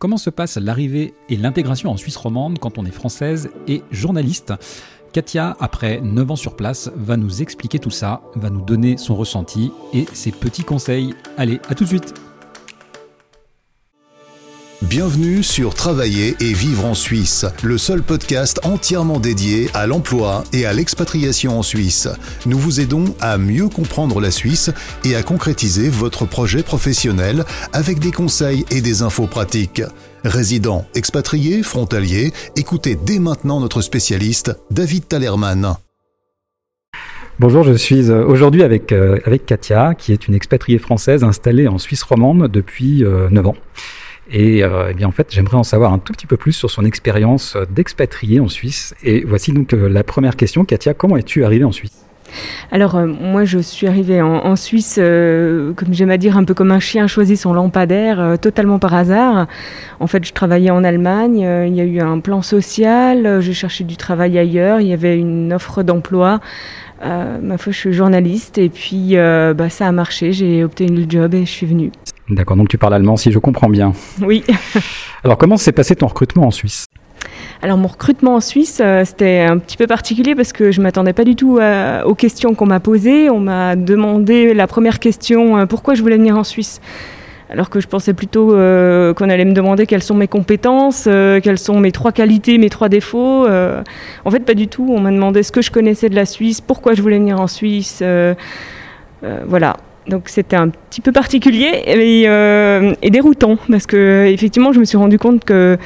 Comment se passe l'arrivée et l'intégration en Suisse romande quand on est française et journaliste? Katia, après 9 ans sur place, va nous expliquer tout ça, va nous donner son ressenti et ses petits conseils. Allez, à tout de suite Bienvenue sur Travailler et vivre en Suisse, le seul podcast entièrement dédié à l'emploi et à l'expatriation en Suisse. Nous vous aidons à mieux comprendre la Suisse et à concrétiser votre projet professionnel avec des conseils et des infos pratiques. Résidents, expatriés, frontaliers, écoutez dès maintenant notre spécialiste, David Talerman. Bonjour, je suis euh, aujourd'hui avec, euh, avec Katia, qui est une expatriée française installée en Suisse romande depuis 9 euh, ans. Et, eh bien en fait, j'aimerais en savoir un tout petit peu plus sur son expérience d'expatrié en Suisse. Et voici donc la première question. Katia, comment es-tu arrivée en Suisse? Alors euh, moi je suis arrivée en, Suisse, euh, comme j'aime à dire, un peu comme un chien choisit son lampadaire, euh, totalement par hasard. En fait je travaillais en Allemagne, il y a eu un plan social, j'ai cherché du travail ailleurs, il y avait une offre d'emploi. ma foi je suis journaliste et puis bah, ça a marché, j'ai obtenu le job et je suis venue. D'accord, donc tu parles allemand si je comprends bien. Oui. Alors comment s'est passé ton recrutement en Suisse? Alors mon recrutement en Suisse, euh, c'était un petit peu particulier parce que je m'attendais pas du tout euh, aux questions qu'on m'a posées. On m'a demandé la première question euh, pourquoi je voulais venir en Suisse? Alors que je pensais plutôt qu'on allait me demander quelles sont mes compétences, quelles sont mes trois qualités, mes trois défauts. en fait, pas du tout. On m'a demandé ce que je connaissais de la Suisse, pourquoi je voulais venir en Suisse. voilà. Donc c'était un petit peu particulier et, euh, déroutant parce que effectivement je me suis rendu compte que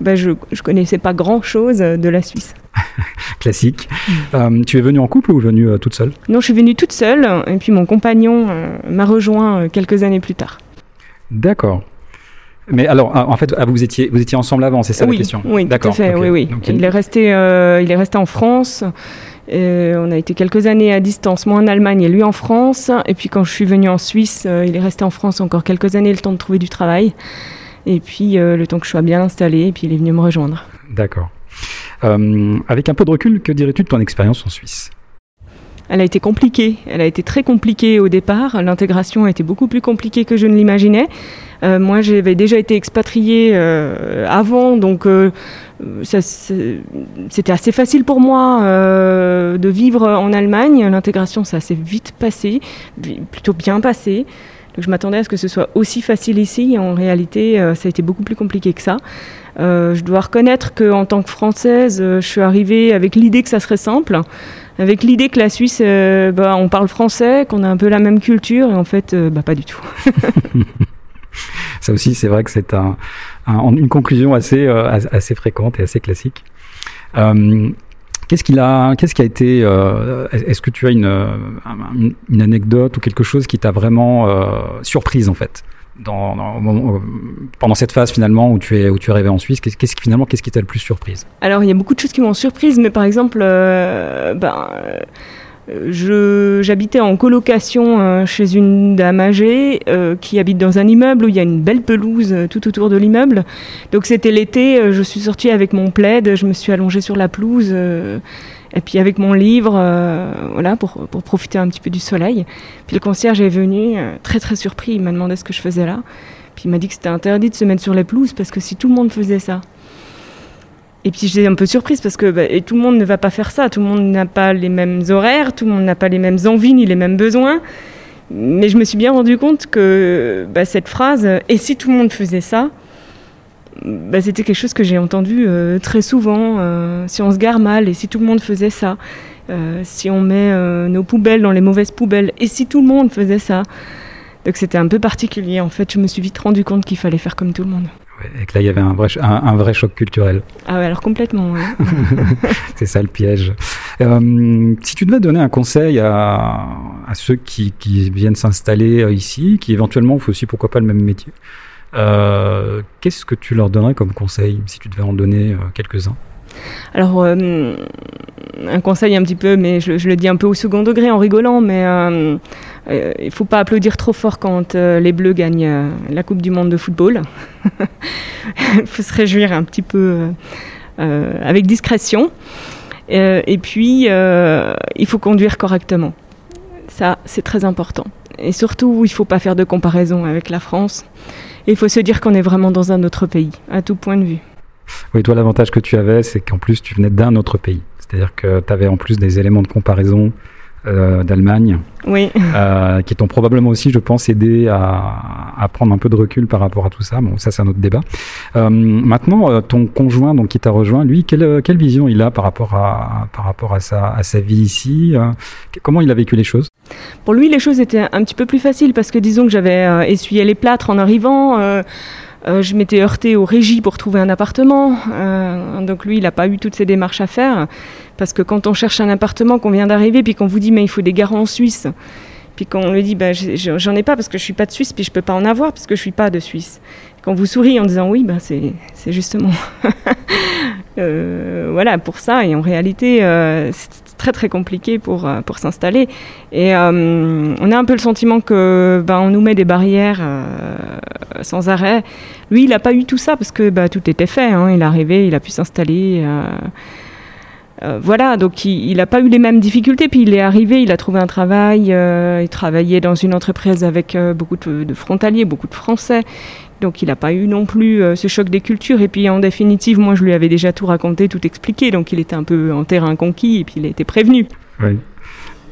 bah, je ne connaissais pas grand chose de la Suisse. Classique. Euh, tu es venue en couple ou venue euh, toute seule? Non, je suis venue toute seule et puis mon compagnon m'a rejoint quelques années plus tard. D'accord. Mais alors, en fait, ah, vous étiez, vous étiez ensemble avant, c'est ça la question? Oui, fait. Oui, oui. il, est resté, il est resté en France. Euh, on a été quelques années à distance, moi en Allemagne et lui en France. Et puis quand je suis venue en Suisse, euh, il est resté en France encore quelques années, le temps de trouver du travail. Et puis euh, le temps que je sois bien installée, et puis il est venu me rejoindre. D'accord. avec un peu de recul, que dirais-tu de ton expérience en Suisse? Elle a été compliquée, elle a été très compliquée au départ, l'intégration a été beaucoup plus compliquée que je ne l'imaginais. moi j'avais déjà été expatriée avant, donc c'était assez facile pour moi euh, de vivre en Allemagne. L'intégration, ça s'est vite passé, plutôt bien passé. Je m'attendais à ce que ce soit aussi facile ici. En réalité, euh, ça a été beaucoup plus compliqué que ça. Euh, je dois reconnaître qu'en tant que Française, je suis arrivée avec l'idée que ça serait simple, avec l'idée que la Suisse, bah, on parle français, qu'on a un peu la même culture, et en fait, bah, pas du tout. ça aussi, c'est vrai que c'est un, une conclusion euh, assez fréquente et assez classique. Euh, qu'est-ce qu'il a, qu'est-ce qui a été, euh, est-ce que tu as une, une, anecdote ou quelque chose qui t'a vraiment surprise en fait? Pendant cette phase finalement où tu es où tu arrivé en Suisse qu'est-ce finalement qu'est-ce qui t'a le plus surprise? Alors il y a beaucoup de choses qui m'ont surprise, mais par exemple, ben, J'habitais en colocation euh, chez une dame âgée euh, qui habite dans un immeuble où il y a une belle pelouse euh, tout autour de l'immeuble. Donc c'était l'été, je suis sortie avec mon plaid, je me suis allongée sur la pelouse et puis avec mon livre, voilà, pour, pour, profiter un petit peu du soleil. Puis le concierge est venu, très très surpris, il m'a demandé ce que je faisais là. Puis il m'a dit que c'était interdit de se mettre sur les pelouses parce que si tout le monde faisait ça, et puis j'étais un peu surprise parce que bah, tout le monde ne va pas faire ça, tout le monde n'a pas les mêmes horaires, tout le monde n'a pas les mêmes envies ni les mêmes besoins. Mais je me suis bien rendu compte que bah, cette phrase « et si tout le monde faisait ça bah, c'était quelque chose que j'ai entendu euh, très souvent. Euh, si on se gare mal et si tout le monde faisait ça, euh, si on met nos poubelles dans les mauvaises poubelles et si tout le monde faisait ça. Donc c'était un peu particulier. En fait, je me suis vite rendu compte qu'il fallait faire comme tout le monde et que là, il y avait un vrai, un, vrai choc culturel. Ah ouais, alors complètement, C'est ça le piège. Euh, si tu devais donner un conseil à, à ceux qui, qui viennent s'installer euh, ici, qui éventuellement font aussi, pourquoi pas, le même métier, euh, qu'est-ce que tu leur donnerais comme conseil, si tu devais en donner quelques-uns? Alors, euh, un conseil un petit peu, mais je, le dis un peu au second degré en rigolant, mais euh, euh, il ne faut pas applaudir trop fort quand les Bleus gagnent la Coupe du Monde de football. Il faut se réjouir un petit peu avec discrétion. et puis, il faut conduire correctement. Ça, c'est très important. Et surtout, il ne faut pas faire de comparaison avec la France. il faut se dire qu'on est vraiment dans un autre pays, à tout point de vue. Oui, toi, l'avantage que tu avais, c'est qu'en plus, tu venais d'un autre pays. C'est-à-dire que tu avais en plus des éléments de comparaison euh, d'Allemagne, oui. euh, qui t'ont probablement aussi, je pense, aidé à, à, prendre un peu de recul par rapport à tout ça. Bon, ça c'est un autre débat. Euh, maintenant, ton conjoint, donc qui t'a rejoint, lui, quelle, quelle vision il a par rapport à par rapport à sa à sa vie ici Comment il a vécu les choses? Pour lui, les choses étaient un petit peu plus faciles parce que disons que j'avais essuyé les plâtres en arrivant. Euh, je m'étais heurtée aux régies pour trouver un appartement. Euh, donc lui, il n'a pas eu toutes ces démarches à faire. Parce que quand on cherche un appartement, qu'on vient d'arriver, puis qu'on vous dit mais il faut des garants en Suisse, puis qu'on lui dit bah, j'en ai pas parce que je suis pas de Suisse, puis je peux pas en avoir parce que je suis pas de Suisse. Quand vous sourit en disant oui, bah, c'est justement euh, voilà pour ça. Et en réalité, très très compliqué pour, euh, pour s'installer. Et euh, on a un peu le sentiment que bah, on nous met des barrières euh, sans arrêt. Lui, il n'a pas eu tout ça parce que bah, tout était fait. Hein. Il est arrivé, il a pu s'installer. Voilà, donc il n'a pas eu les mêmes difficultés. Puis il est arrivé, il a trouvé un travail, il travaillait dans une entreprise avec beaucoup de, frontaliers, beaucoup de Français. Donc il n'a pas eu non plus ce choc des cultures. Et puis en définitive, moi je lui avais déjà tout raconté, tout expliqué. Donc il était un peu en terrain conquis et puis il a été prévenu. Oui.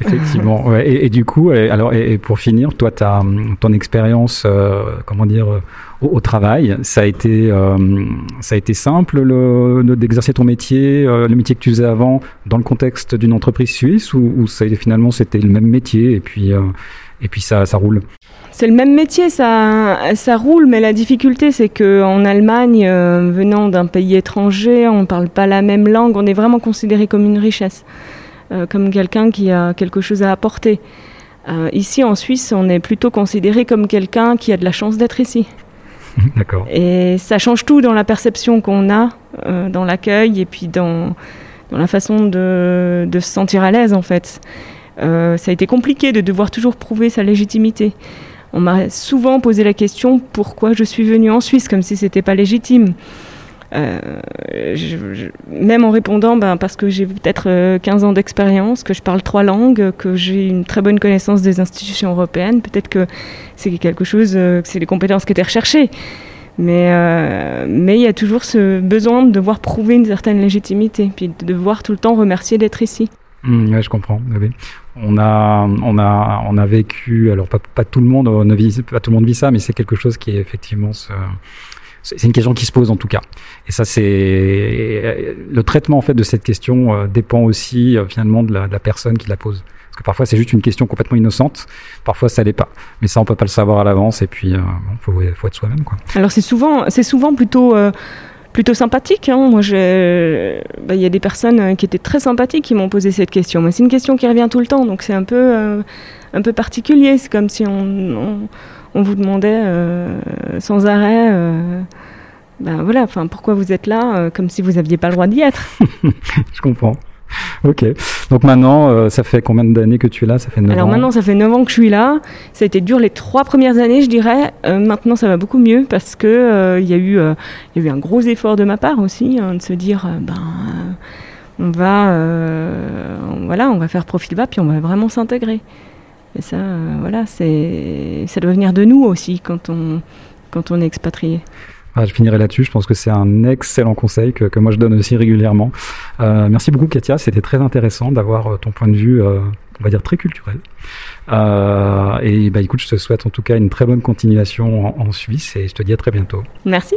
Effectivement. Et, du coup, alors, pour finir, toi, as, ton expérience, euh, comment dire, au, au, travail, ça a été, euh, ça a été simple d'exercer ton métier, euh, le métier que tu faisais avant, dans le contexte d'une entreprise suisse, ou, finalement c'était le même métier et puis, euh, et puis ça, ça roule? C'est le même métier, ça, ça roule, mais la difficulté, c'est qu'en Allemagne, euh, venant d'un pays étranger, on ne parle pas la même langue, on est vraiment considéré comme une richesse. Euh, comme quelqu'un qui a quelque chose à apporter. Euh, ici, en Suisse, on est plutôt considéré comme quelqu'un qui a de la chance d'être ici. D'accord. Et ça change tout dans la perception qu'on a, dans l'accueil et puis dans, dans la façon de, de, se sentir à l'aise, en fait. Ça a été compliqué de devoir toujours prouver sa légitimité. On m'a souvent posé la question pourquoi je suis venue en Suisse, comme si c'était pas légitime. Euh, même en répondant, ben, parce que j'ai peut-être euh, 15 ans d'expérience, que je parle trois langues, que j'ai une très bonne connaissance des institutions européennes, peut-être que c'est quelque chose, euh, que c'est les compétences qui étaient recherchées. Mais euh, il y a toujours ce besoin de devoir prouver une certaine légitimité, puis de devoir tout le temps remercier d'être ici. Mmh, ouais, je comprends. On a, on a, on a vécu. Alors pas, tout le monde ne vit, pas tout le monde vit ça, mais c'est quelque chose qui est effectivement ce, c'est une question qui se pose en tout cas. Et ça, c'est le traitement en fait de cette question euh, dépend aussi euh, finalement de la, de la, personne qui la pose. Parce que parfois c'est juste une question complètement innocente, parfois ça l'est pas. Mais ça, on peut pas le savoir à l'avance. Et puis, euh, bon, faut, être soi-même. Alors c'est souvent, c'est souvent plutôt. Euh plutôt sympathique. Hein. Moi, il bah, y a des personnes qui étaient très sympathiques qui m'ont posé cette question. C'est une question qui revient tout le temps, donc c'est un peu, euh, un peu particulier. C'est comme si on, on, vous demandait euh, sans arrêt. Euh, ben voilà, enfin, pourquoi vous êtes là, euh, comme si vous n'aviez pas le droit d'y être. Je comprends. Ok. Donc maintenant, euh, ça fait combien d'années que tu es là? Ça fait 9 Alors ans. maintenant, ça fait 9 ans que je suis là. Ça a été dur les trois premières années, je dirais. Euh, maintenant, ça va beaucoup mieux parce que euh, il y a eu, y a eu un gros effort de ma part aussi, hein, de se dire, ben, on va, voilà, on va faire profil bas, puis on va vraiment s'intégrer. Et ça, voilà, c'est, ça doit venir de nous aussi quand on, quand on est expatrié. Ah, je finirai là-dessus. Je pense que c'est un excellent conseil que, que, moi je donne aussi régulièrement. Euh, merci beaucoup, Katia. C'était très intéressant d'avoir ton point de vue, euh, on va dire très culturel. Euh, et bah, écoute, je te souhaite en tout cas une très bonne continuation en Suisse et je te dis à très bientôt. Merci.